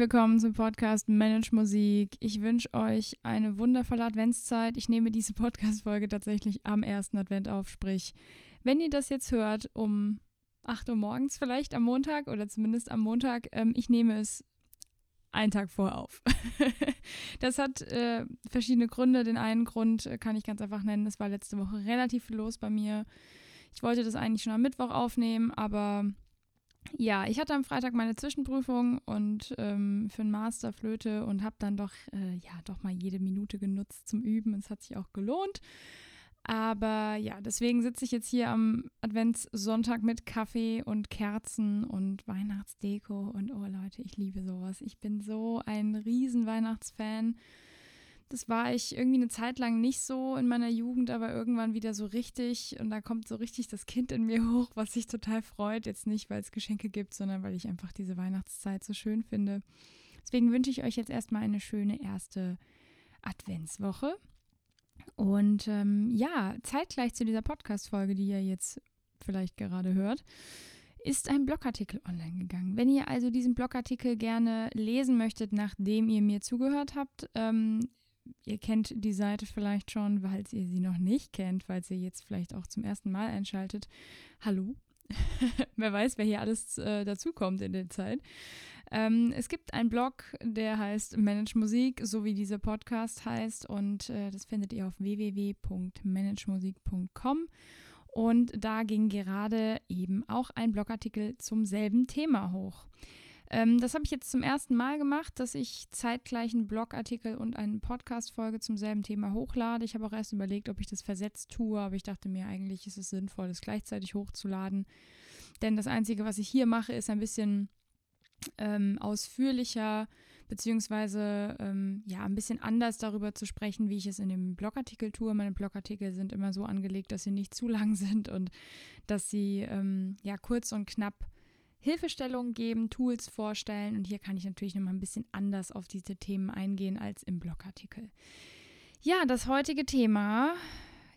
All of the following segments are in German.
Willkommen zum Podcast Manage Musik. Ich wünsche euch eine wundervolle Adventszeit. Ich nehme diese Podcast-Folge tatsächlich am ersten Advent auf. Sprich, wenn ihr das jetzt hört, um 8 Uhr morgens vielleicht am Montag oder zumindest am Montag, ähm, ich nehme es einen Tag vorher auf. das hat äh, verschiedene Gründe. Den einen Grund äh, kann ich ganz einfach nennen. Es war letzte Woche relativ viel los bei mir. Ich wollte das eigentlich schon am Mittwoch aufnehmen, aber ja, ich hatte am Freitag meine Zwischenprüfung und ähm, für einen Master Flöte und habe dann doch, äh, ja, doch mal jede Minute genutzt zum Üben. Es hat sich auch gelohnt. Aber ja, deswegen sitze ich jetzt hier am Adventssonntag mit Kaffee und Kerzen und Weihnachtsdeko und oh Leute, ich liebe sowas. Ich bin so ein riesen Weihnachtsfan. Das war ich irgendwie eine Zeit lang nicht so in meiner Jugend, aber irgendwann wieder so richtig. Und da kommt so richtig das Kind in mir hoch, was sich total freut. Jetzt nicht, weil es Geschenke gibt, sondern weil ich einfach diese Weihnachtszeit so schön finde. Deswegen wünsche ich euch jetzt erstmal eine schöne erste Adventswoche. Und ähm, ja, zeitgleich zu dieser Podcast-Folge, die ihr jetzt vielleicht gerade hört, ist ein Blogartikel online gegangen. Wenn ihr also diesen Blogartikel gerne lesen möchtet, nachdem ihr mir zugehört habt, ähm, ihr kennt die Seite vielleicht schon, weil ihr sie noch nicht kennt, falls ihr jetzt vielleicht auch zum ersten Mal einschaltet. Hallo. wer weiß, wer hier alles äh, dazukommt in der Zeit. Ähm, es gibt einen Blog, der heißt Manage Musik, so wie dieser Podcast heißt. Und äh, das findet ihr auf www.managemusik.com. Und da ging gerade eben auch ein Blogartikel zum selben Thema hoch. Ähm, das habe ich jetzt zum ersten Mal gemacht, dass ich zeitgleich einen Blogartikel und eine Podcast-Folge zum selben Thema hochlade. Ich habe auch erst überlegt, ob ich das versetzt tue, aber ich dachte mir, eigentlich ist es sinnvoll, das gleichzeitig hochzuladen. Denn das Einzige, was ich hier mache, ist ein bisschen ähm, ausführlicher beziehungsweise ähm, ja ein bisschen anders darüber zu sprechen, wie ich es in dem Blogartikel tue. Meine Blogartikel sind immer so angelegt, dass sie nicht zu lang sind und dass sie ähm, ja kurz und knapp Hilfestellungen geben, Tools vorstellen und hier kann ich natürlich nochmal ein bisschen anders auf diese Themen eingehen als im Blogartikel. Ja, das heutige Thema,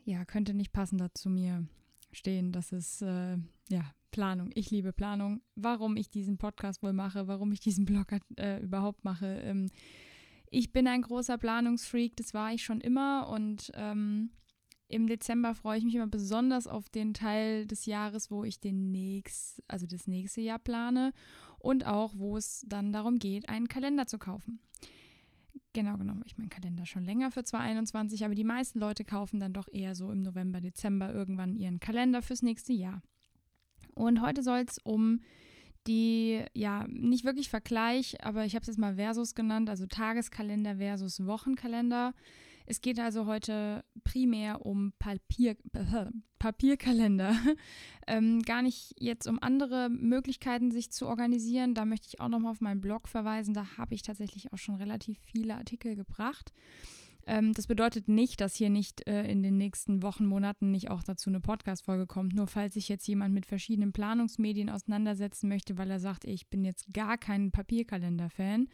ja, könnte nicht passender zu mir stehen. Das ist, äh, ja, Planung. Ich liebe Planung. Warum ich diesen Podcast wohl mache, warum ich diesen Blog äh, überhaupt mache. Ähm, ich bin ein großer Planungsfreak, das war ich schon immer und ähm, im Dezember freue ich mich immer besonders auf den Teil des Jahres, wo ich den nächst, also das nächste Jahr plane und auch, wo es dann darum geht, einen Kalender zu kaufen. Genau genommen habe ich meinen Kalender schon länger für 2021, aber die meisten Leute kaufen dann doch eher so im November, Dezember irgendwann ihren Kalender fürs nächste Jahr. Und heute soll es um die, ja, nicht wirklich Vergleich, aber ich habe es jetzt mal Versus genannt, also Tageskalender versus Wochenkalender. Es geht also heute primär um Papier, äh, Papierkalender. ähm, gar nicht jetzt um andere Möglichkeiten, sich zu organisieren. Da möchte ich auch nochmal auf meinen Blog verweisen. Da habe ich tatsächlich auch schon relativ viele Artikel gebracht. Ähm, das bedeutet nicht, dass hier nicht äh, in den nächsten Wochen, Monaten nicht auch dazu eine Podcast-Folge kommt. Nur falls sich jetzt jemand mit verschiedenen Planungsmedien auseinandersetzen möchte, weil er sagt, ich bin jetzt gar kein Papierkalender-Fan,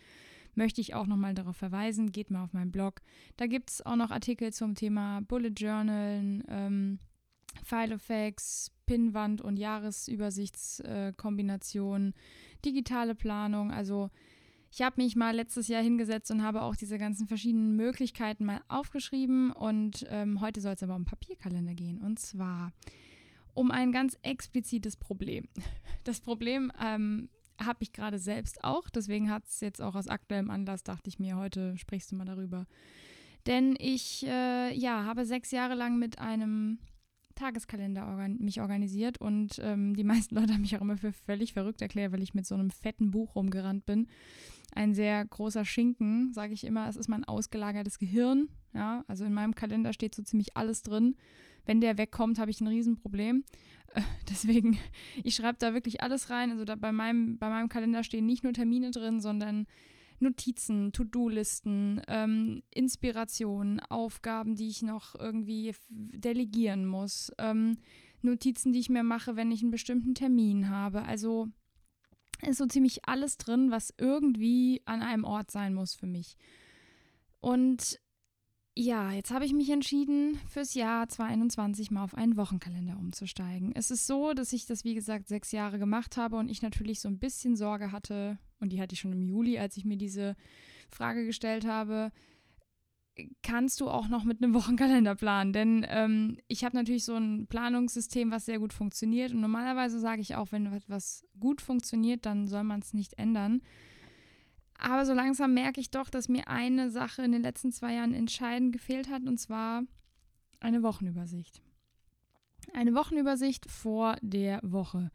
möchte ich auch nochmal darauf verweisen. Geht mal auf meinen Blog. Da gibt es auch noch Artikel zum Thema Bullet Journalen, ähm, Filofax, Pinwand und Jahresübersichtskombination, digitale Planung. Also ich habe mich mal letztes Jahr hingesetzt und habe auch diese ganzen verschiedenen Möglichkeiten mal aufgeschrieben. Und ähm, heute soll es aber um Papierkalender gehen. Und zwar um ein ganz explizites Problem. Das Problem ähm, habe ich gerade selbst auch. Deswegen hat es jetzt auch aus aktuellem Anlass, dachte ich mir, heute sprichst du mal darüber. Denn ich äh, ja, habe sechs Jahre lang mit einem Tageskalender organ mich organisiert und ähm, die meisten Leute haben mich auch immer für völlig verrückt erklärt, weil ich mit so einem fetten Buch rumgerannt bin. Ein sehr großer Schinken, sage ich immer, es ist mein ausgelagertes Gehirn. Ja, also in meinem Kalender steht so ziemlich alles drin. Wenn der wegkommt, habe ich ein Riesenproblem. Äh, deswegen, ich schreibe da wirklich alles rein. Also bei meinem, bei meinem Kalender stehen nicht nur Termine drin, sondern Notizen, To-Do-Listen, ähm, Inspirationen, Aufgaben, die ich noch irgendwie delegieren muss, ähm, Notizen, die ich mir mache, wenn ich einen bestimmten Termin habe. Also ist so ziemlich alles drin, was irgendwie an einem Ort sein muss für mich. Und ja, jetzt habe ich mich entschieden, fürs Jahr 2021 mal auf einen Wochenkalender umzusteigen. Es ist so, dass ich das, wie gesagt, sechs Jahre gemacht habe und ich natürlich so ein bisschen Sorge hatte, und die hatte ich schon im Juli, als ich mir diese Frage gestellt habe, kannst du auch noch mit einem Wochenkalender planen? Denn ähm, ich habe natürlich so ein Planungssystem, was sehr gut funktioniert. Und normalerweise sage ich auch, wenn etwas gut funktioniert, dann soll man es nicht ändern. Aber so langsam merke ich doch, dass mir eine Sache in den letzten zwei Jahren entscheidend gefehlt hat, und zwar eine Wochenübersicht. Eine Wochenübersicht vor der Woche.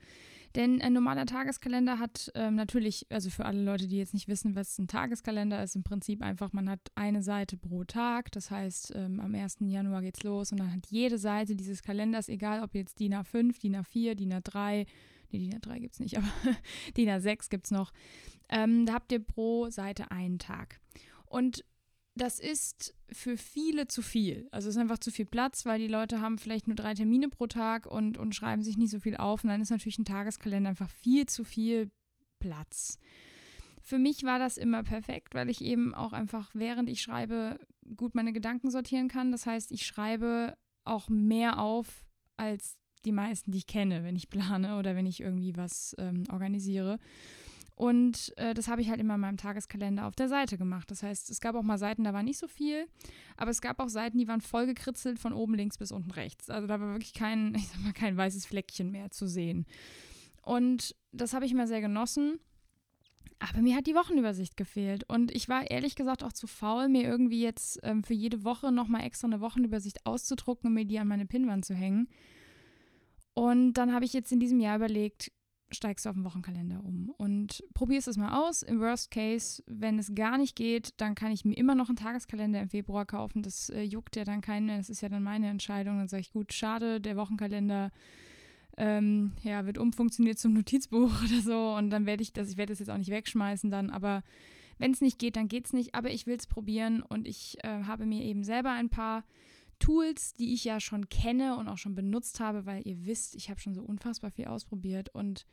Denn ein normaler Tageskalender hat ähm, natürlich, also für alle Leute, die jetzt nicht wissen, was ein Tageskalender ist, im Prinzip einfach, man hat eine Seite pro Tag. Das heißt, ähm, am 1. Januar geht's los und dann hat jede Seite dieses Kalenders, egal ob jetzt DIN A5, DIN A4, DIN A3, nee, DIN A3 gibt es nicht, aber DIN A6 gibt es noch. Ähm, da habt ihr pro Seite einen Tag. Und das ist für viele zu viel. Also es ist einfach zu viel Platz, weil die Leute haben vielleicht nur drei Termine pro Tag und, und schreiben sich nicht so viel auf. Und dann ist natürlich ein Tageskalender einfach viel zu viel Platz. Für mich war das immer perfekt, weil ich eben auch einfach, während ich schreibe, gut meine Gedanken sortieren kann. Das heißt, ich schreibe auch mehr auf als die meisten, die ich kenne, wenn ich plane oder wenn ich irgendwie was ähm, organisiere. Und äh, das habe ich halt immer in meinem Tageskalender auf der Seite gemacht. Das heißt, es gab auch mal Seiten, da war nicht so viel, aber es gab auch Seiten, die waren voll gekritzelt von oben links bis unten rechts. Also da war wirklich kein, ich sag mal, kein weißes Fleckchen mehr zu sehen. Und das habe ich immer sehr genossen. Aber mir hat die Wochenübersicht gefehlt. Und ich war ehrlich gesagt auch zu faul, mir irgendwie jetzt ähm, für jede Woche nochmal extra eine Wochenübersicht auszudrucken und mir die an meine Pinnwand zu hängen. Und dann habe ich jetzt in diesem Jahr überlegt, steigst du auf den Wochenkalender um und probierst es mal aus. Im Worst Case, wenn es gar nicht geht, dann kann ich mir immer noch einen Tageskalender im Februar kaufen. Das äh, juckt ja dann keinen mehr. Das ist ja dann meine Entscheidung. Dann sage ich, gut, schade, der Wochenkalender ähm, ja, wird umfunktioniert zum Notizbuch oder so. Und dann werde ich das, ich werde das jetzt auch nicht wegschmeißen dann, aber wenn es nicht geht, dann geht es nicht. Aber ich will es probieren und ich äh, habe mir eben selber ein paar Tools, die ich ja schon kenne und auch schon benutzt habe, weil ihr wisst, ich habe schon so unfassbar viel ausprobiert und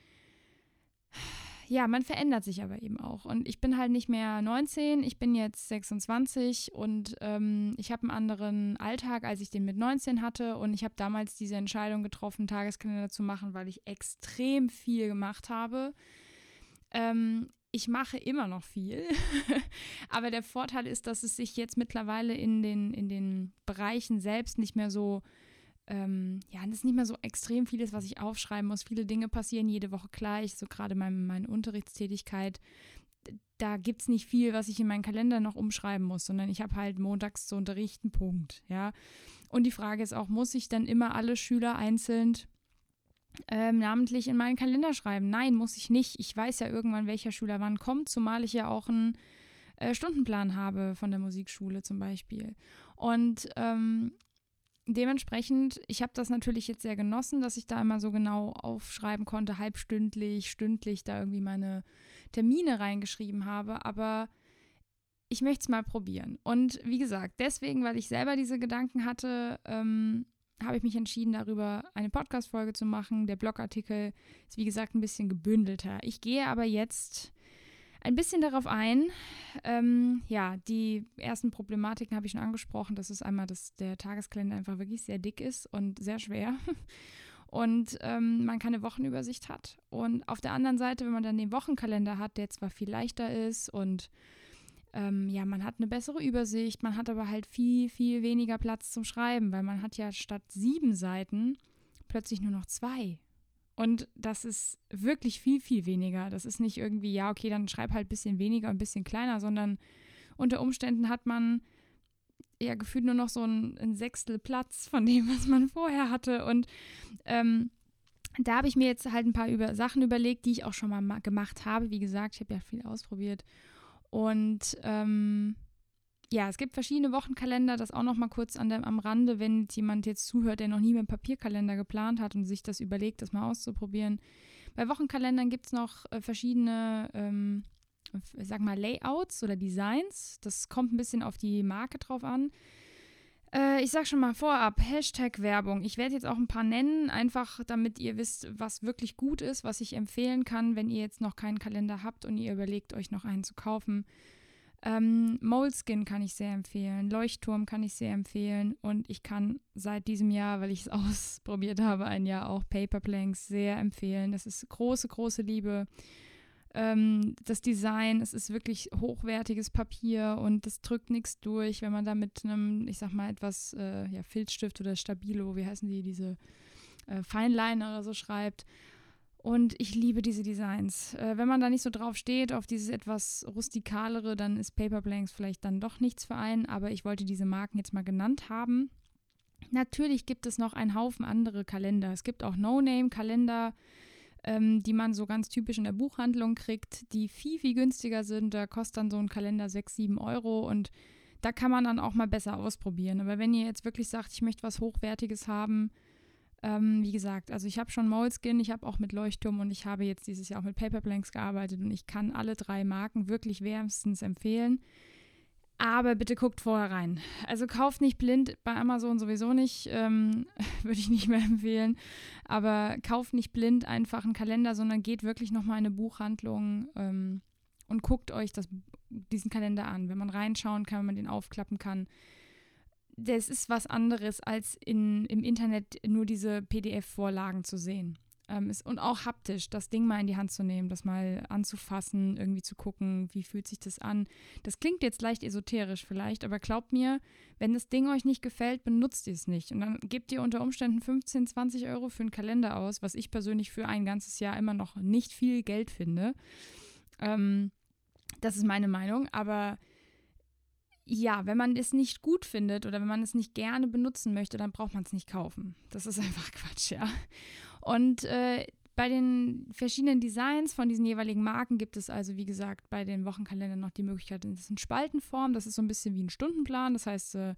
ja, man verändert sich aber eben auch. Und ich bin halt nicht mehr 19, ich bin jetzt 26 und ähm, ich habe einen anderen Alltag, als ich den mit 19 hatte. Und ich habe damals diese Entscheidung getroffen, Tageskalender zu machen, weil ich extrem viel gemacht habe. Ähm, ich mache immer noch viel, aber der Vorteil ist, dass es sich jetzt mittlerweile in den, in den Bereichen selbst nicht mehr so, ähm, ja, das ist nicht mehr so extrem vieles, was ich aufschreiben muss. Viele Dinge passieren jede Woche gleich, so gerade meine, meine Unterrichtstätigkeit. Da gibt es nicht viel, was ich in meinen Kalender noch umschreiben muss, sondern ich habe halt montags zu unterrichten, Punkt, ja. Und die Frage ist auch, muss ich dann immer alle Schüler einzeln ähm, namentlich in meinen Kalender schreiben. Nein, muss ich nicht. Ich weiß ja irgendwann, welcher Schüler wann kommt, zumal ich ja auch einen äh, Stundenplan habe von der Musikschule zum Beispiel. Und ähm, dementsprechend, ich habe das natürlich jetzt sehr genossen, dass ich da immer so genau aufschreiben konnte, halbstündlich, stündlich da irgendwie meine Termine reingeschrieben habe, aber ich möchte es mal probieren. Und wie gesagt, deswegen, weil ich selber diese Gedanken hatte, ähm, habe ich mich entschieden, darüber eine Podcast-Folge zu machen. Der Blogartikel ist, wie gesagt, ein bisschen gebündelter. Ich gehe aber jetzt ein bisschen darauf ein. Ähm, ja, die ersten Problematiken habe ich schon angesprochen. Das ist einmal, dass der Tageskalender einfach wirklich sehr dick ist und sehr schwer. Und ähm, man keine Wochenübersicht hat. Und auf der anderen Seite, wenn man dann den Wochenkalender hat, der zwar viel leichter ist und ähm, ja, man hat eine bessere Übersicht, man hat aber halt viel, viel weniger Platz zum Schreiben, weil man hat ja statt sieben Seiten plötzlich nur noch zwei. Und das ist wirklich viel, viel weniger. Das ist nicht irgendwie, ja, okay, dann schreib halt ein bisschen weniger, ein bisschen kleiner, sondern unter Umständen hat man ja gefühlt nur noch so ein, ein Sechstel Platz von dem, was man vorher hatte. Und ähm, da habe ich mir jetzt halt ein paar über Sachen überlegt, die ich auch schon mal gemacht habe. Wie gesagt, ich habe ja viel ausprobiert. Und ähm, ja, es gibt verschiedene Wochenkalender, das auch noch mal kurz an der, am Rande, wenn jemand jetzt zuhört, der noch nie mit Papierkalender geplant hat und sich das überlegt, das mal auszuprobieren. Bei Wochenkalendern gibt es noch äh, verschiedene, ähm, sag mal, Layouts oder Designs. Das kommt ein bisschen auf die Marke drauf an. Äh, ich sag schon mal vorab, Hashtag Werbung. Ich werde jetzt auch ein paar nennen, einfach damit ihr wisst, was wirklich gut ist, was ich empfehlen kann, wenn ihr jetzt noch keinen Kalender habt und ihr überlegt, euch noch einen zu kaufen. Ähm, Moleskin kann ich sehr empfehlen, Leuchtturm kann ich sehr empfehlen und ich kann seit diesem Jahr, weil ich es ausprobiert habe, ein Jahr auch Paperplanks sehr empfehlen. Das ist große, große Liebe. Ähm, das Design, es ist wirklich hochwertiges Papier und es drückt nichts durch, wenn man da mit einem, ich sag mal, etwas äh, ja, Filzstift oder Stabilo, wie heißen die, diese äh, Feinliner oder so schreibt. Und ich liebe diese Designs. Äh, wenn man da nicht so drauf steht, auf dieses etwas rustikalere, dann ist Paper Blanks vielleicht dann doch nichts für einen. Aber ich wollte diese Marken jetzt mal genannt haben. Natürlich gibt es noch einen Haufen andere Kalender. Es gibt auch No-Name-Kalender, ähm, die man so ganz typisch in der Buchhandlung kriegt, die viel, viel günstiger sind. Da kostet dann so ein Kalender 6, 7 Euro und da kann man dann auch mal besser ausprobieren. Aber wenn ihr jetzt wirklich sagt, ich möchte was Hochwertiges haben, ähm, wie gesagt, also ich habe schon Moleskin, ich habe auch mit Leuchtturm und ich habe jetzt dieses Jahr auch mit Paperblanks gearbeitet und ich kann alle drei Marken wirklich wärmstens empfehlen. Aber bitte guckt vorher rein. Also kauft nicht blind, bei Amazon sowieso nicht, ähm, würde ich nicht mehr empfehlen. Aber kauft nicht blind einfach einen Kalender, sondern geht wirklich nochmal in eine Buchhandlung ähm, und guckt euch das, diesen Kalender an. Wenn man reinschauen kann, wenn man den aufklappen kann, das ist was anderes, als in, im Internet nur diese PDF-Vorlagen zu sehen. Ähm, ist, und auch haptisch, das Ding mal in die Hand zu nehmen, das mal anzufassen, irgendwie zu gucken, wie fühlt sich das an. Das klingt jetzt leicht esoterisch vielleicht, aber glaubt mir, wenn das Ding euch nicht gefällt, benutzt ihr es nicht. Und dann gebt ihr unter Umständen 15, 20 Euro für einen Kalender aus, was ich persönlich für ein ganzes Jahr immer noch nicht viel Geld finde. Ähm, das ist meine Meinung, aber ja, wenn man es nicht gut findet oder wenn man es nicht gerne benutzen möchte, dann braucht man es nicht kaufen. Das ist einfach Quatsch, ja. Und äh, bei den verschiedenen Designs von diesen jeweiligen Marken gibt es also, wie gesagt, bei den Wochenkalendern noch die Möglichkeit, das in Spaltenform, das ist so ein bisschen wie ein Stundenplan. Das heißt, äh,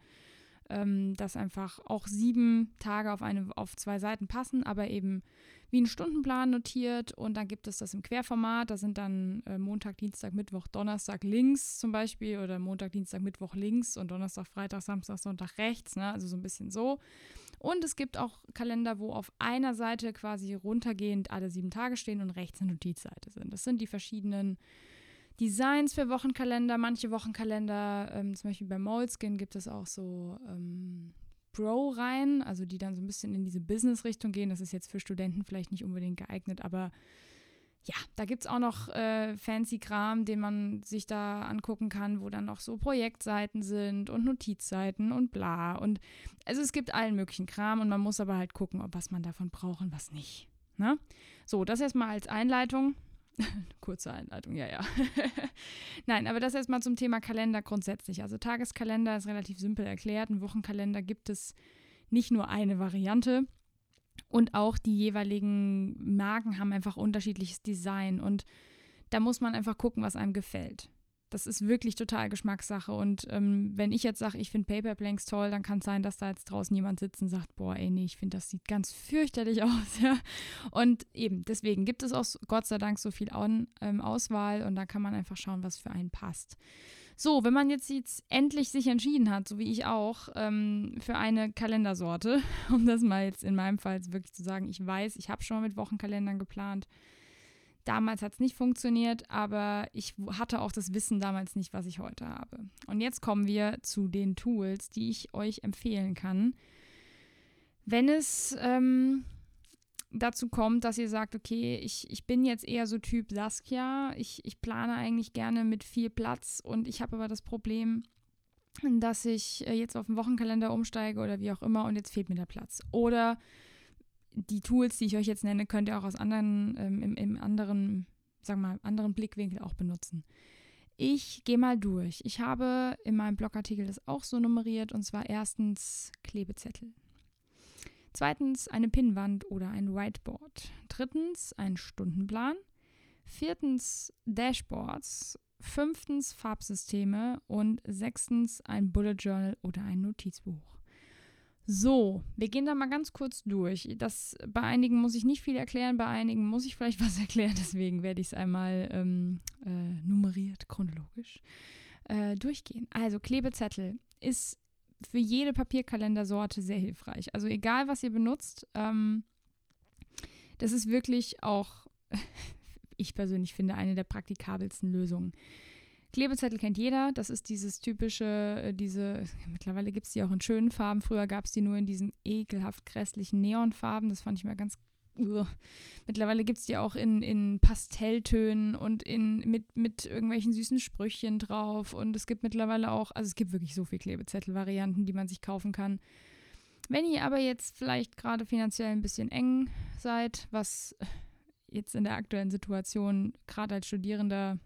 ähm, dass einfach auch sieben Tage auf, eine, auf zwei Seiten passen, aber eben wie ein Stundenplan notiert und dann gibt es das im Querformat. Da sind dann äh, Montag, Dienstag, Mittwoch, Donnerstag links zum Beispiel oder Montag, Dienstag, Mittwoch links und Donnerstag, Freitag, Samstag, Sonntag rechts. Ne? Also so ein bisschen so. Und es gibt auch Kalender, wo auf einer Seite quasi runtergehend alle sieben Tage stehen und rechts eine Notizseite sind. Das sind die verschiedenen Designs für Wochenkalender. Manche Wochenkalender, ähm, zum Beispiel bei Moleskin gibt es auch so ähm, Bro rein, also die dann so ein bisschen in diese Business-Richtung gehen. Das ist jetzt für Studenten vielleicht nicht unbedingt geeignet, aber ja, da gibt es auch noch äh, fancy Kram, den man sich da angucken kann, wo dann noch so Projektseiten sind und Notizseiten und bla. Und also es gibt allen möglichen Kram und man muss aber halt gucken, ob was man davon braucht und was nicht. Ne? So, das erstmal als Einleitung. Kurze Einleitung, ja, ja. Nein, aber das erstmal zum Thema Kalender grundsätzlich. Also Tageskalender ist relativ simpel erklärt. Ein Wochenkalender gibt es nicht nur eine Variante. Und auch die jeweiligen Marken haben einfach unterschiedliches Design. Und da muss man einfach gucken, was einem gefällt. Das ist wirklich total Geschmackssache. Und ähm, wenn ich jetzt sage, ich finde Paper Blanks toll, dann kann es sein, dass da jetzt draußen jemand sitzt und sagt, boah, ey, nee, ich finde, das sieht ganz fürchterlich aus. Ja? Und eben, deswegen gibt es auch Gott sei Dank so viel An, ähm, Auswahl und da kann man einfach schauen, was für einen passt. So, wenn man jetzt, jetzt endlich sich entschieden hat, so wie ich auch, ähm, für eine Kalendersorte, um das mal jetzt in meinem Fall wirklich zu sagen, ich weiß, ich habe schon mal mit Wochenkalendern geplant, Damals hat es nicht funktioniert, aber ich hatte auch das Wissen damals nicht, was ich heute habe. Und jetzt kommen wir zu den Tools, die ich euch empfehlen kann. Wenn es ähm, dazu kommt, dass ihr sagt, okay, ich, ich bin jetzt eher so Typ Saskia, ich, ich plane eigentlich gerne mit viel Platz und ich habe aber das Problem, dass ich äh, jetzt auf den Wochenkalender umsteige oder wie auch immer und jetzt fehlt mir der Platz. Oder die Tools, die ich euch jetzt nenne, könnt ihr auch aus anderen, ähm, im, im anderen, sagen wir mal, anderen Blickwinkel auch benutzen. Ich gehe mal durch. Ich habe in meinem Blogartikel das auch so nummeriert und zwar erstens Klebezettel. Zweitens eine Pinnwand oder ein Whiteboard. Drittens ein Stundenplan. Viertens Dashboards. Fünftens Farbsysteme und sechstens ein Bullet Journal oder ein Notizbuch. So, wir gehen da mal ganz kurz durch. Das, bei einigen muss ich nicht viel erklären, bei einigen muss ich vielleicht was erklären, deswegen werde ich es einmal ähm, äh, nummeriert, chronologisch äh, durchgehen. Also Klebezettel ist für jede Papierkalendersorte sehr hilfreich. Also egal, was ihr benutzt, ähm, das ist wirklich auch, ich persönlich finde, eine der praktikabelsten Lösungen. Klebezettel kennt jeder. Das ist dieses typische, äh, diese, mittlerweile gibt es die auch in schönen Farben. Früher gab es die nur in diesen ekelhaft grässlichen Neonfarben. Das fand ich mal ganz. Uh. Mittlerweile gibt es die auch in, in Pastelltönen und in, mit, mit irgendwelchen süßen Sprüchen drauf. Und es gibt mittlerweile auch, also es gibt wirklich so viele Klebezettel-Varianten, die man sich kaufen kann. Wenn ihr aber jetzt vielleicht gerade finanziell ein bisschen eng seid, was jetzt in der aktuellen Situation gerade als Studierender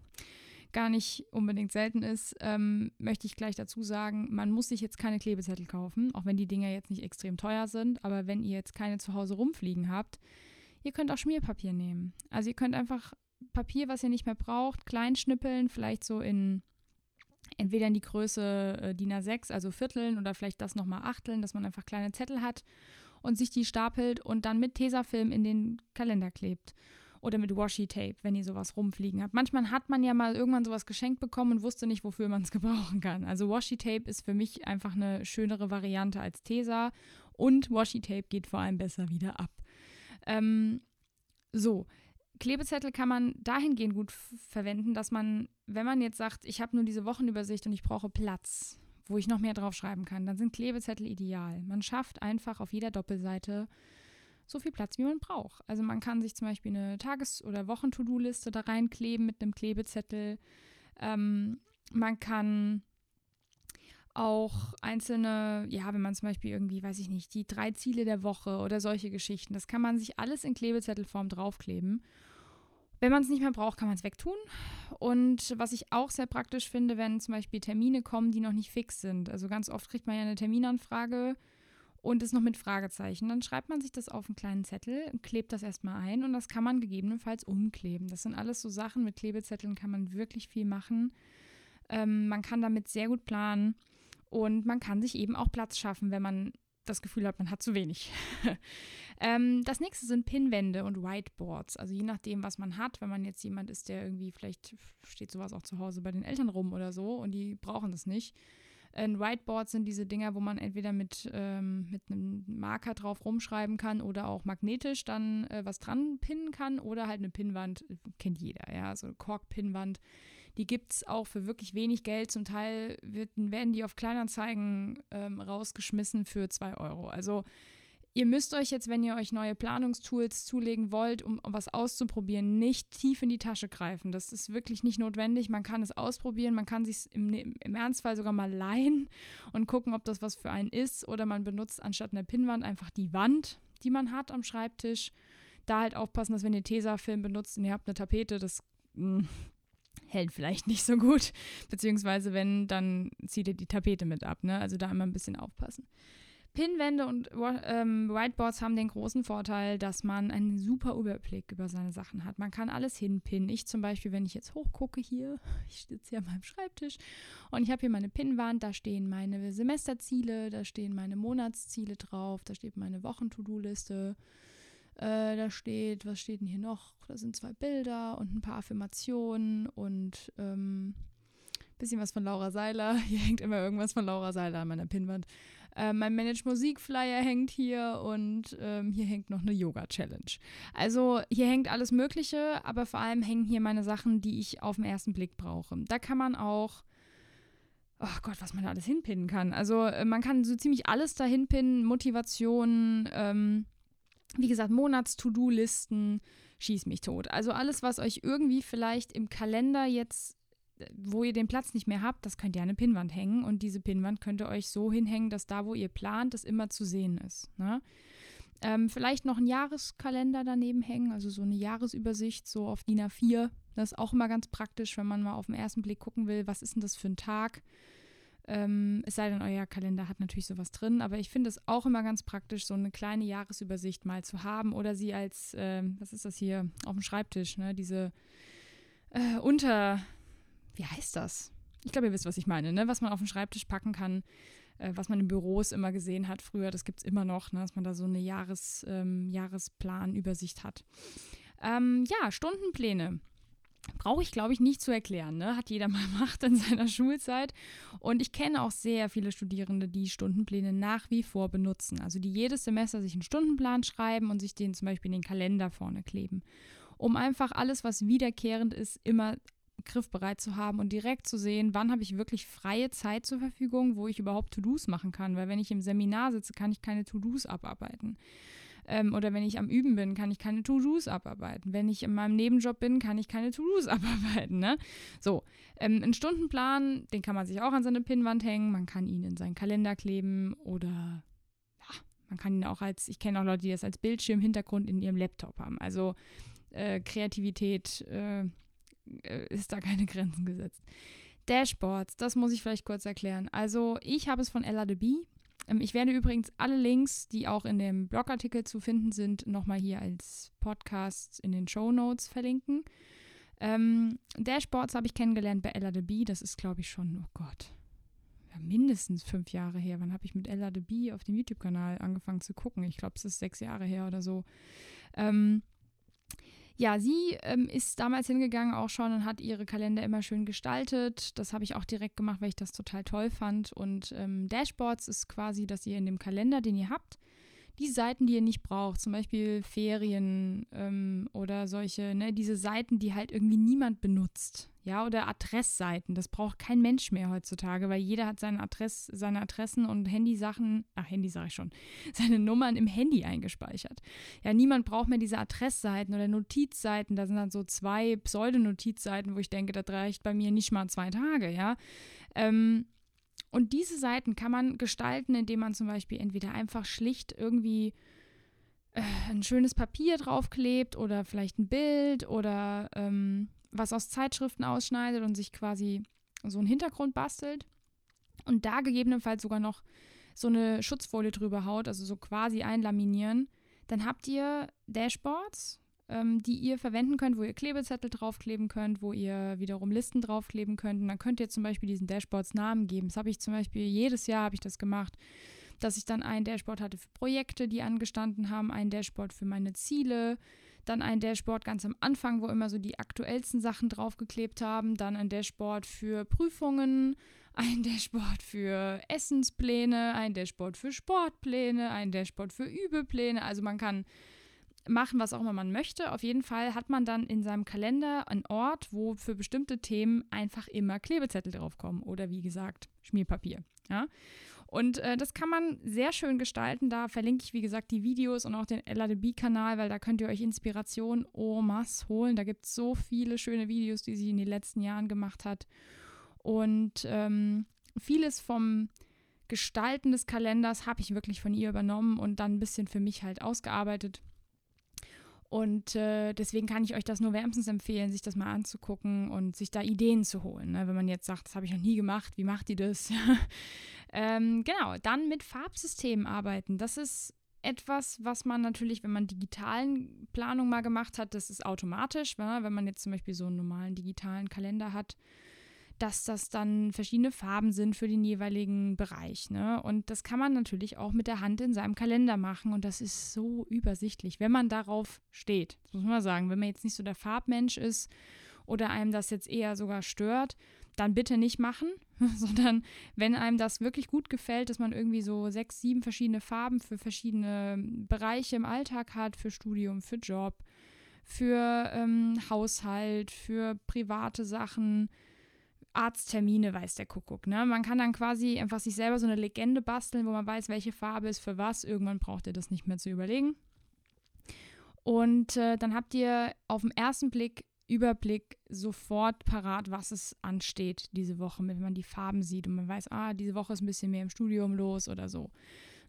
gar nicht unbedingt selten ist, ähm, möchte ich gleich dazu sagen, man muss sich jetzt keine Klebezettel kaufen, auch wenn die Dinger jetzt nicht extrem teuer sind. Aber wenn ihr jetzt keine zu Hause rumfliegen habt, ihr könnt auch Schmierpapier nehmen. Also ihr könnt einfach Papier, was ihr nicht mehr braucht, klein schnippeln, vielleicht so in entweder in die Größe äh, DIN A6, also Vierteln oder vielleicht das nochmal Achteln, dass man einfach kleine Zettel hat und sich die stapelt und dann mit Tesafilm in den Kalender klebt. Oder mit Washi-Tape, wenn ihr sowas rumfliegen habt. Manchmal hat man ja mal irgendwann sowas geschenkt bekommen und wusste nicht, wofür man es gebrauchen kann. Also Washi-Tape ist für mich einfach eine schönere Variante als Tesa und Washi-Tape geht vor allem besser wieder ab. Ähm, so, Klebezettel kann man dahingehend gut verwenden, dass man, wenn man jetzt sagt, ich habe nur diese Wochenübersicht und ich brauche Platz, wo ich noch mehr draufschreiben kann, dann sind Klebezettel ideal. Man schafft einfach auf jeder Doppelseite so viel Platz, wie man braucht. Also man kann sich zum Beispiel eine Tages- oder Wochen-To-Do-Liste da reinkleben mit einem Klebezettel. Ähm, man kann auch einzelne, ja, wenn man zum Beispiel irgendwie, weiß ich nicht, die drei Ziele der Woche oder solche Geschichten, das kann man sich alles in Klebezettelform draufkleben. Wenn man es nicht mehr braucht, kann man es wegtun. Und was ich auch sehr praktisch finde, wenn zum Beispiel Termine kommen, die noch nicht fix sind. Also ganz oft kriegt man ja eine Terminanfrage und ist noch mit Fragezeichen. Dann schreibt man sich das auf einen kleinen Zettel, klebt das erstmal ein und das kann man gegebenenfalls umkleben. Das sind alles so Sachen, mit Klebezetteln kann man wirklich viel machen. Ähm, man kann damit sehr gut planen und man kann sich eben auch Platz schaffen, wenn man das Gefühl hat, man hat zu wenig. ähm, das nächste sind Pinwände und Whiteboards. Also je nachdem, was man hat, wenn man jetzt jemand ist, der irgendwie, vielleicht steht sowas auch zu Hause bei den Eltern rum oder so und die brauchen das nicht. Ein Whiteboard sind diese Dinger, wo man entweder mit, ähm, mit einem Marker drauf rumschreiben kann oder auch magnetisch dann äh, was dran pinnen kann oder halt eine Pinnwand, kennt jeder, ja, so eine Kork-Pinnwand die gibt es auch für wirklich wenig Geld. Zum Teil wird, werden die auf Kleinanzeigen ähm, rausgeschmissen für 2 Euro. Also ihr müsst euch jetzt, wenn ihr euch neue Planungstools zulegen wollt, um was auszuprobieren, nicht tief in die Tasche greifen. Das ist wirklich nicht notwendig. Man kann es ausprobieren, man kann sich im, im Ernstfall sogar mal leihen und gucken, ob das was für einen ist. Oder man benutzt anstatt einer Pinnwand einfach die Wand, die man hat am Schreibtisch. Da halt aufpassen, dass wenn ihr Tesafilm benutzt und ihr habt eine Tapete, das hm, hält vielleicht nicht so gut. Beziehungsweise wenn, dann zieht ihr die Tapete mit ab. Ne? Also da immer ein bisschen aufpassen. Pinwände und ähm, Whiteboards haben den großen Vorteil, dass man einen super Überblick über seine Sachen hat. Man kann alles hinpinnen. Ich zum Beispiel, wenn ich jetzt hochgucke hier, ich sitze hier an meinem Schreibtisch und ich habe hier meine Pinnwand, da stehen meine Semesterziele, da stehen meine Monatsziele drauf, da steht meine Wochen-To-Do-Liste, äh, da steht, was steht denn hier noch? Da sind zwei Bilder und ein paar Affirmationen und ähm, bisschen was von Laura Seiler. Hier hängt immer irgendwas von Laura Seiler an meiner Pinnwand. Äh, mein Manage Musik Flyer hängt hier und ähm, hier hängt noch eine Yoga Challenge. Also hier hängt alles Mögliche, aber vor allem hängen hier meine Sachen, die ich auf den ersten Blick brauche. Da kann man auch oh Gott, was man da alles hinpinnen kann. Also äh, man kann so ziemlich alles da hinpinnen, Motivation, ähm, wie gesagt, Monats-To-Do-Listen, schieß mich tot. Also alles, was euch irgendwie vielleicht im Kalender jetzt, wo ihr den Platz nicht mehr habt, das könnt ihr an eine Pinnwand hängen und diese Pinnwand könnt ihr euch so hinhängen, dass da, wo ihr plant, das immer zu sehen ist. Ne? Ähm, vielleicht noch einen Jahreskalender daneben hängen, also so eine Jahresübersicht, so auf DIN A4. Das ist auch immer ganz praktisch, wenn man mal auf den ersten Blick gucken will, was ist denn das für ein Tag ähm, es sei denn, euer Kalender hat natürlich sowas drin, aber ich finde es auch immer ganz praktisch, so eine kleine Jahresübersicht mal zu haben oder sie als, äh, was ist das hier, auf dem Schreibtisch, ne? Diese äh, unter, wie heißt das? Ich glaube, ihr wisst, was ich meine, ne? Was man auf den Schreibtisch packen kann, äh, was man in Büros immer gesehen hat früher, das gibt es immer noch, ne? dass man da so eine Jahres, ähm, Jahresplanübersicht hat. Ähm, ja, Stundenpläne brauche ich, glaube ich, nicht zu erklären. Ne? Hat jeder mal gemacht in seiner Schulzeit. Und ich kenne auch sehr viele Studierende, die Stundenpläne nach wie vor benutzen. Also die jedes Semester sich einen Stundenplan schreiben und sich den zum Beispiel in den Kalender vorne kleben. Um einfach alles, was wiederkehrend ist, immer griffbereit zu haben und direkt zu sehen, wann habe ich wirklich freie Zeit zur Verfügung, wo ich überhaupt To-Dos machen kann. Weil wenn ich im Seminar sitze, kann ich keine To-Dos abarbeiten. Ähm, oder wenn ich am Üben bin, kann ich keine To-Dos abarbeiten. Wenn ich in meinem Nebenjob bin, kann ich keine To-Dos abarbeiten. Ne? So, ähm, ein Stundenplan, den kann man sich auch an seine Pinnwand hängen. Man kann ihn in seinen Kalender kleben oder ja, man kann ihn auch als, ich kenne auch Leute, die das als Bildschirmhintergrund in ihrem Laptop haben. Also äh, Kreativität äh, äh, ist da keine Grenzen gesetzt. Dashboards, das muss ich vielleicht kurz erklären. Also ich habe es von LADB. Ähm, ich werde übrigens alle Links, die auch in dem Blogartikel zu finden sind, nochmal hier als Podcast in den Show Notes verlinken. Ähm, Dashboards habe ich kennengelernt bei LADB. Das ist, glaube ich, schon, oh Gott, ja, mindestens fünf Jahre her. Wann habe ich mit LADB auf dem YouTube-Kanal angefangen zu gucken? Ich glaube, es ist sechs Jahre her oder so. Ähm, ja, sie ähm, ist damals hingegangen auch schon und hat ihre Kalender immer schön gestaltet. Das habe ich auch direkt gemacht, weil ich das total toll fand. Und ähm, Dashboards ist quasi, dass ihr in dem Kalender, den ihr habt, die Seiten, die ihr nicht braucht, zum Beispiel Ferien ähm, oder solche, ne, diese Seiten, die halt irgendwie niemand benutzt, ja, oder Adressseiten, das braucht kein Mensch mehr heutzutage, weil jeder hat seine, Adress, seine Adressen und Handysachen, ach, Handy sage ich schon, seine Nummern im Handy eingespeichert. Ja, niemand braucht mehr diese Adressseiten oder Notizseiten, da sind dann so zwei Pseudonotizseiten, wo ich denke, das reicht bei mir nicht mal zwei Tage, ja. Ähm, und diese Seiten kann man gestalten, indem man zum Beispiel entweder einfach schlicht irgendwie äh, ein schönes Papier draufklebt oder vielleicht ein Bild oder ähm, was aus Zeitschriften ausschneidet und sich quasi so einen Hintergrund bastelt und da gegebenenfalls sogar noch so eine Schutzfolie drüber haut, also so quasi einlaminieren, dann habt ihr Dashboards, ähm, die ihr verwenden könnt, wo ihr Klebezettel draufkleben könnt, wo ihr wiederum Listen draufkleben könnt. Und dann könnt ihr zum Beispiel diesen Dashboards Namen geben. Das habe ich zum Beispiel jedes Jahr habe ich das gemacht, dass ich dann ein Dashboard hatte für Projekte, die angestanden haben, ein Dashboard für meine Ziele, dann ein Dashboard ganz am Anfang, wo immer so die aktuellsten Sachen draufgeklebt haben, dann ein Dashboard für Prüfungen, ein Dashboard für Essenspläne, ein Dashboard für Sportpläne, ein Dashboard für Übepläne. Also man kann machen, was auch immer man möchte. Auf jeden Fall hat man dann in seinem Kalender einen Ort, wo für bestimmte Themen einfach immer Klebezettel draufkommen oder wie gesagt Schmierpapier. Ja? Und äh, das kann man sehr schön gestalten. Da verlinke ich, wie gesagt, die Videos und auch den LADB-Kanal, weil da könnt ihr euch Inspiration en masse holen. Da gibt es so viele schöne Videos, die sie in den letzten Jahren gemacht hat. Und ähm, vieles vom Gestalten des Kalenders habe ich wirklich von ihr übernommen und dann ein bisschen für mich halt ausgearbeitet. Und äh, deswegen kann ich euch das nur wärmstens empfehlen, sich das mal anzugucken und sich da Ideen zu holen. Ne? Wenn man jetzt sagt, das habe ich noch nie gemacht, wie macht die das? ähm, genau, dann mit Farbsystemen arbeiten. Das ist etwas, was man natürlich, wenn man digitalen Planung mal gemacht hat, das ist automatisch. Ne? Wenn man jetzt zum Beispiel so einen normalen digitalen Kalender hat, dass das dann verschiedene Farben sind für den jeweiligen Bereich. Ne? Und das kann man natürlich auch mit der Hand in seinem Kalender machen und das ist so übersichtlich, wenn man darauf steht. Das muss man sagen. Wenn man jetzt nicht so der Farbmensch ist oder einem das jetzt eher sogar stört, dann bitte nicht machen, sondern wenn einem das wirklich gut gefällt, dass man irgendwie so sechs, sieben verschiedene Farben für verschiedene Bereiche im Alltag hat, für Studium, für Job, für ähm, Haushalt, für private Sachen, Arzttermine weiß der Kuckuck. Ne? Man kann dann quasi einfach sich selber so eine Legende basteln, wo man weiß, welche Farbe ist für was. Irgendwann braucht ihr das nicht mehr zu überlegen. Und äh, dann habt ihr auf den ersten Blick Überblick sofort parat, was es ansteht diese Woche, wenn man die Farben sieht und man weiß, ah, diese Woche ist ein bisschen mehr im Studium los oder so.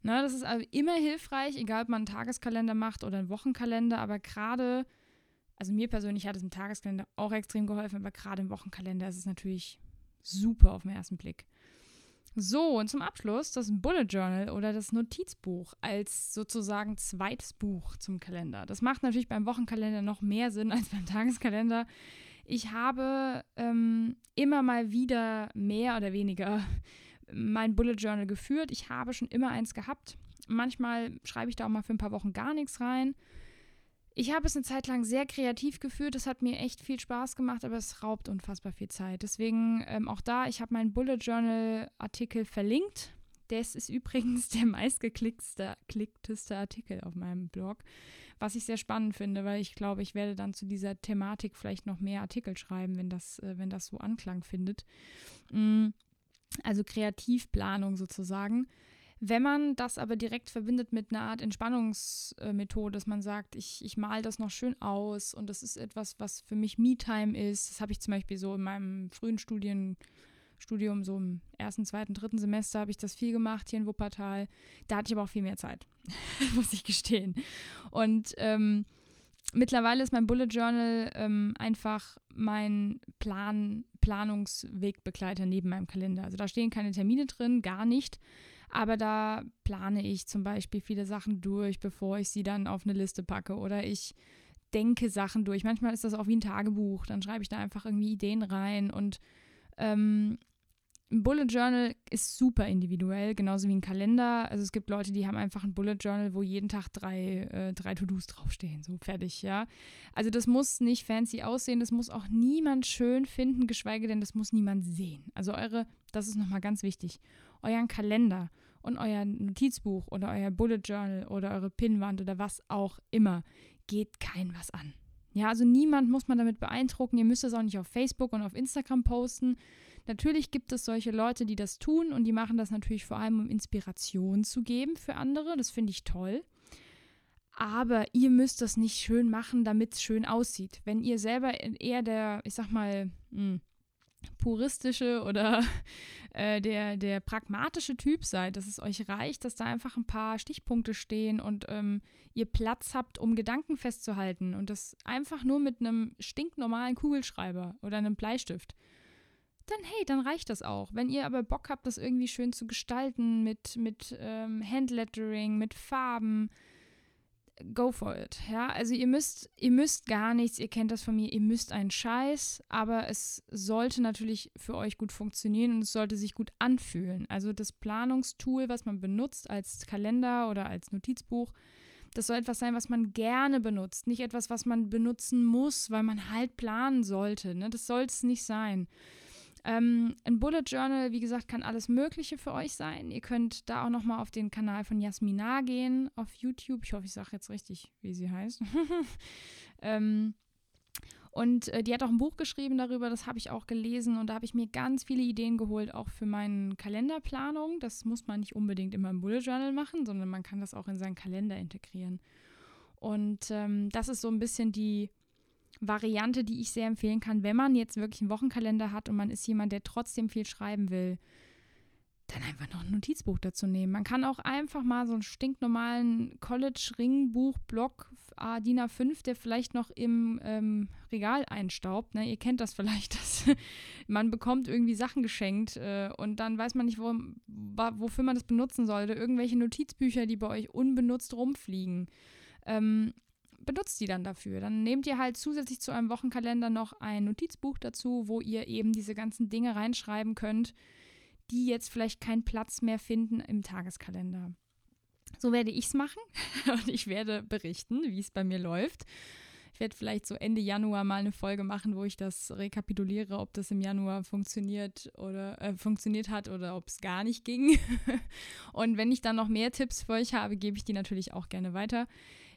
Ne, das ist also immer hilfreich, egal ob man einen Tageskalender macht oder einen Wochenkalender, aber gerade also mir persönlich hat es im Tageskalender auch extrem geholfen, aber gerade im Wochenkalender ist es natürlich super auf den ersten Blick. So, und zum Abschluss das Bullet Journal oder das Notizbuch als sozusagen zweites Buch zum Kalender. Das macht natürlich beim Wochenkalender noch mehr Sinn als beim Tageskalender. Ich habe ähm, immer mal wieder mehr oder weniger mein Bullet Journal geführt. Ich habe schon immer eins gehabt. Manchmal schreibe ich da auch mal für ein paar Wochen gar nichts rein. Ich habe es eine Zeit lang sehr kreativ geführt. Das hat mir echt viel Spaß gemacht, aber es raubt unfassbar viel Zeit. Deswegen ähm, auch da, ich habe meinen Bullet Journal Artikel verlinkt. Das ist übrigens der meistgeklickteste Artikel auf meinem Blog, was ich sehr spannend finde, weil ich glaube, ich werde dann zu dieser Thematik vielleicht noch mehr Artikel schreiben, wenn das, äh, wenn das so Anklang findet. Mm, also Kreativplanung sozusagen. Wenn man das aber direkt verbindet mit einer Art Entspannungsmethode, dass man sagt, ich, ich male das noch schön aus und das ist etwas, was für mich Me-Time ist, das habe ich zum Beispiel so in meinem frühen Studien, Studium, so im ersten, zweiten, dritten Semester habe ich das viel gemacht hier in Wuppertal. Da hatte ich aber auch viel mehr Zeit, muss ich gestehen. Und ähm, mittlerweile ist mein Bullet Journal ähm, einfach mein Plan, Planungswegbegleiter neben meinem Kalender. Also da stehen keine Termine drin, gar nicht. Aber da plane ich zum Beispiel viele Sachen durch, bevor ich sie dann auf eine Liste packe. Oder ich denke Sachen durch. Manchmal ist das auch wie ein Tagebuch. Dann schreibe ich da einfach irgendwie Ideen rein. Und ähm, ein Bullet Journal ist super individuell, genauso wie ein Kalender. Also es gibt Leute, die haben einfach ein Bullet Journal, wo jeden Tag drei, äh, drei To-Dos draufstehen. So fertig, ja. Also das muss nicht fancy aussehen, das muss auch niemand schön finden, geschweige denn, das muss niemand sehen. Also eure, das ist nochmal ganz wichtig euren Kalender und euer Notizbuch oder euer Bullet Journal oder eure Pinnwand oder was auch immer geht kein was an. Ja, also niemand muss man damit beeindrucken. Ihr müsst es auch nicht auf Facebook und auf Instagram posten. Natürlich gibt es solche Leute, die das tun und die machen das natürlich vor allem, um Inspiration zu geben für andere. Das finde ich toll. Aber ihr müsst das nicht schön machen, damit es schön aussieht. Wenn ihr selber eher der, ich sag mal, mh, hm, puristische oder äh, der, der pragmatische Typ seid, dass es euch reicht, dass da einfach ein paar Stichpunkte stehen und ähm, ihr Platz habt, um Gedanken festzuhalten und das einfach nur mit einem stinknormalen Kugelschreiber oder einem Bleistift, dann hey, dann reicht das auch. Wenn ihr aber Bock habt, das irgendwie schön zu gestalten mit, mit ähm, Handlettering, mit Farben, go for it. Ja, also ihr müsst, ihr müsst gar nichts, ihr kennt das von mir, ihr müsst einen Scheiß, aber es sollte natürlich für euch gut funktionieren und es sollte sich gut anfühlen. Also das Planungstool, was man benutzt als Kalender oder als Notizbuch, das soll etwas sein, was man gerne benutzt, nicht etwas, was man benutzen muss, weil man halt planen sollte. Ne? Das soll es nicht sein. Ähm, ein Bullet Journal, wie gesagt, kann alles Mögliche für euch sein. Ihr könnt da auch nochmal auf den Kanal von Jasmina gehen auf YouTube. Ich hoffe, ich sage jetzt richtig, wie sie heißt. ähm, und äh, die hat auch ein Buch geschrieben darüber, das habe ich auch gelesen und da habe ich mir ganz viele Ideen geholt, auch für meine Kalenderplanung. Das muss man nicht unbedingt immer im Bullet Journal machen, sondern man kann das auch in seinen Kalender integrieren. Und ähm, das ist so ein bisschen die Variante, die ich sehr empfehlen kann, wenn man jetzt wirklich einen Wochenkalender hat und man ist jemand, der trotzdem viel schreiben will, dann einfach noch ein Notizbuch dazu nehmen. Man kann auch einfach mal so einen stinknormalen College-Ringbuch-Block DIN A5, der vielleicht noch im ähm, Regal einstaubt. Ne? Ihr kennt das vielleicht, dass man bekommt irgendwie Sachen geschenkt äh, und dann weiß man nicht, wo, wofür man das benutzen sollte. Irgendwelche Notizbücher, die bei euch unbenutzt rumfliegen. Ähm, benutzt die dann dafür. Dann nehmt ihr halt zusätzlich zu eurem Wochenkalender noch ein Notizbuch dazu, wo ihr eben diese ganzen Dinge reinschreiben könnt, die jetzt vielleicht keinen Platz mehr finden im Tageskalender. So werde ich es machen und ich werde berichten, wie es bei mir läuft. Ich werde vielleicht so Ende Januar mal eine Folge machen, wo ich das rekapituliere, ob das im Januar funktioniert oder äh, funktioniert hat oder ob es gar nicht ging. und wenn ich dann noch mehr Tipps für euch habe, gebe ich die natürlich auch gerne weiter.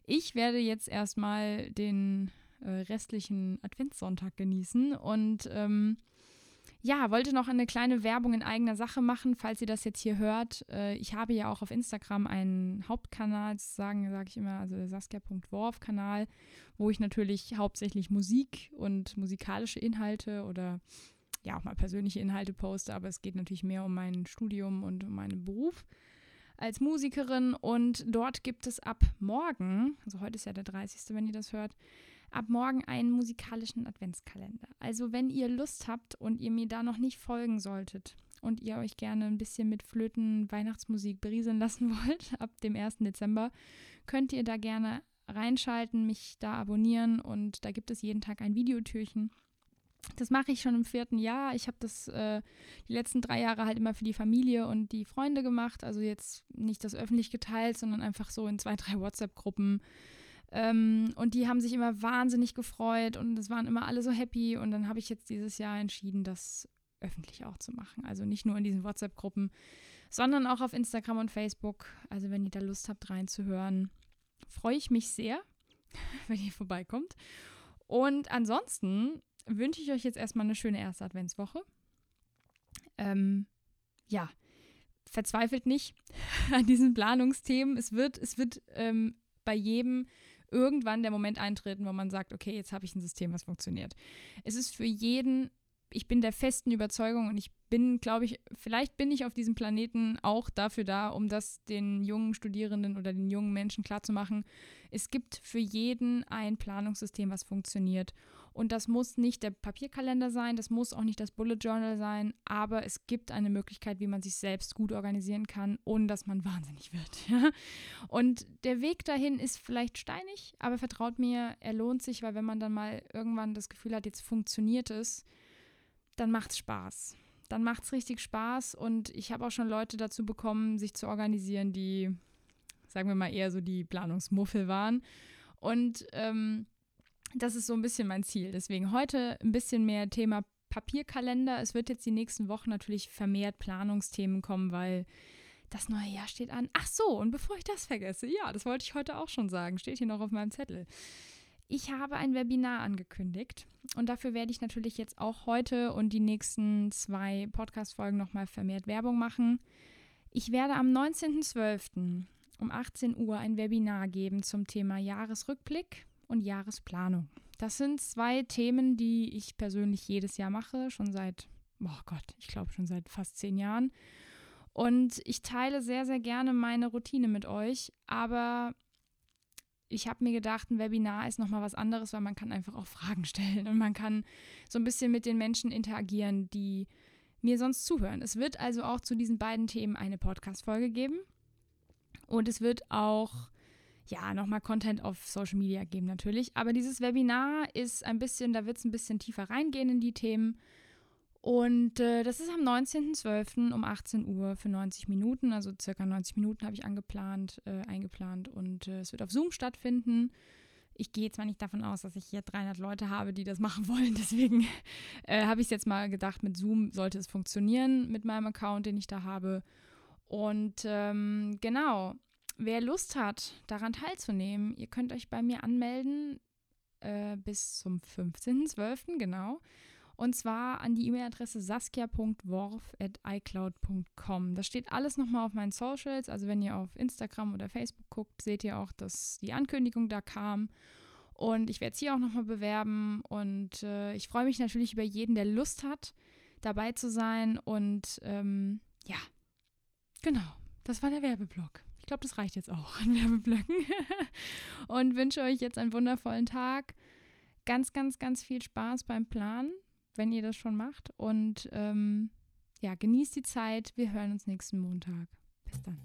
Ich werde jetzt erstmal den äh, restlichen Adventssonntag genießen und ähm, ja, wollte noch eine kleine Werbung in eigener Sache machen, falls ihr das jetzt hier hört. Äh, ich habe ja auch auf Instagram einen Hauptkanal, sagen sage ich immer, also der Saskia.worf-Kanal, wo ich natürlich hauptsächlich Musik und musikalische Inhalte oder ja auch mal persönliche Inhalte poste, aber es geht natürlich mehr um mein Studium und um meinen Beruf als Musikerin und dort gibt es ab morgen, also heute ist ja der 30., wenn ihr das hört, ab morgen einen musikalischen Adventskalender. Also wenn ihr Lust habt und ihr mir da noch nicht folgen solltet und ihr euch gerne ein bisschen mit Flöten Weihnachtsmusik berieseln lassen wollt, ab dem 1. Dezember, könnt ihr da gerne reinschalten, mich da abonnieren und da gibt es jeden Tag ein Videotürchen das mache ich schon im vierten Jahr. Ich habe das äh, die letzten drei Jahre halt immer für die Familie und die Freunde gemacht. Also jetzt nicht das öffentlich geteilt, sondern einfach so in zwei, drei WhatsApp-Gruppen. Ähm, und die haben sich immer wahnsinnig gefreut und es waren immer alle so happy. Und dann habe ich jetzt dieses Jahr entschieden, das öffentlich auch zu machen. Also nicht nur in diesen WhatsApp-Gruppen, sondern auch auf Instagram und Facebook. Also wenn ihr da Lust habt reinzuhören, freue ich mich sehr, wenn ihr vorbeikommt. Und ansonsten wünsche ich euch jetzt erstmal eine schöne erste Adventswoche. Ähm, ja, verzweifelt nicht an diesen Planungsthemen. Es wird, es wird ähm, bei jedem irgendwann der Moment eintreten, wo man sagt, okay, jetzt habe ich ein System, was funktioniert. Es ist für jeden ich bin der festen Überzeugung und ich bin, glaube ich, vielleicht bin ich auf diesem Planeten auch dafür da, um das den jungen Studierenden oder den jungen Menschen klarzumachen. Es gibt für jeden ein Planungssystem, was funktioniert. Und das muss nicht der Papierkalender sein, das muss auch nicht das Bullet Journal sein, aber es gibt eine Möglichkeit, wie man sich selbst gut organisieren kann, ohne dass man wahnsinnig wird. Und der Weg dahin ist vielleicht steinig, aber vertraut mir, er lohnt sich, weil wenn man dann mal irgendwann das Gefühl hat, jetzt funktioniert es, dann macht es Spaß. Dann macht es richtig Spaß und ich habe auch schon Leute dazu bekommen, sich zu organisieren, die, sagen wir mal, eher so die Planungsmuffel waren. Und ähm, das ist so ein bisschen mein Ziel. Deswegen heute ein bisschen mehr Thema Papierkalender. Es wird jetzt die nächsten Wochen natürlich vermehrt Planungsthemen kommen, weil das neue Jahr steht an. Ach so, und bevor ich das vergesse, ja, das wollte ich heute auch schon sagen, steht hier noch auf meinem Zettel. Ich habe ein Webinar angekündigt und dafür werde ich natürlich jetzt auch heute und die nächsten zwei Podcast-Folgen nochmal vermehrt Werbung machen. Ich werde am 19.12. um 18 Uhr ein Webinar geben zum Thema Jahresrückblick und Jahresplanung. Das sind zwei Themen, die ich persönlich jedes Jahr mache, schon seit, oh Gott, ich glaube schon seit fast zehn Jahren. Und ich teile sehr, sehr gerne meine Routine mit euch, aber ich habe mir gedacht, ein Webinar ist nochmal was anderes, weil man kann einfach auch Fragen stellen und man kann so ein bisschen mit den Menschen interagieren, die mir sonst zuhören. Es wird also auch zu diesen beiden Themen eine Podcast-Folge geben und es wird auch ja, nochmal Content auf Social Media geben natürlich. Aber dieses Webinar ist ein bisschen, da wird es ein bisschen tiefer reingehen in die Themen. Und äh, das ist am 19.12. um 18 Uhr für 90 Minuten, also circa 90 Minuten habe ich angeplant, äh, eingeplant und äh, es wird auf Zoom stattfinden. Ich gehe zwar nicht davon aus, dass ich hier 300 Leute habe, die das machen wollen, deswegen äh, habe ich es jetzt mal gedacht, mit Zoom sollte es funktionieren mit meinem Account, den ich da habe. Und ähm, genau, wer Lust hat, daran teilzunehmen, ihr könnt euch bei mir anmelden äh, bis zum 15.12. genau. Und zwar an die E-Mail-Adresse saskia.worf.icloud.com. Das steht alles nochmal auf meinen Socials. Also wenn ihr auf Instagram oder Facebook guckt, seht ihr auch, dass die Ankündigung da kam. Und ich werde es hier auch nochmal bewerben. Und äh, ich freue mich natürlich über jeden, der Lust hat, dabei zu sein. Und ähm, ja, genau, das war der Werbeblock. Ich glaube, das reicht jetzt auch an Werbeblöcken. und wünsche euch jetzt einen wundervollen Tag. Ganz, ganz, ganz viel Spaß beim Planen wenn ihr das schon macht. Und ähm, ja, genießt die Zeit. Wir hören uns nächsten Montag. Bis dann.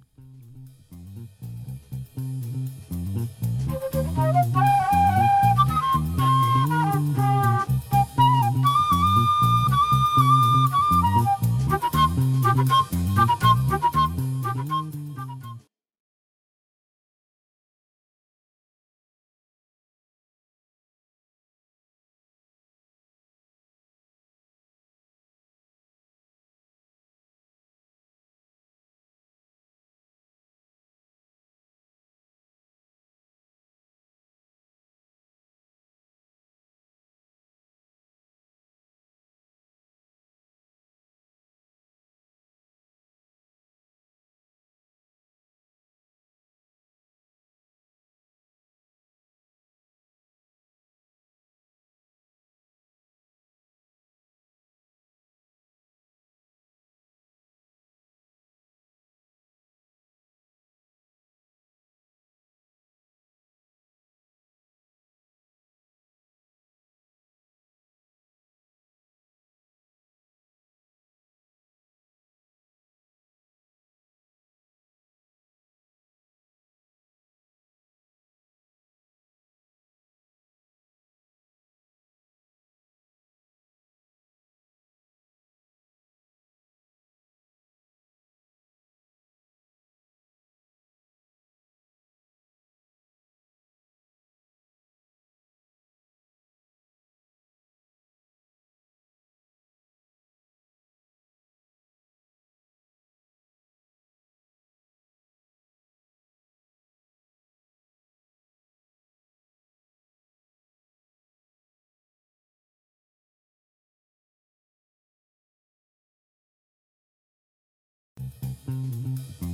Mm-hmm.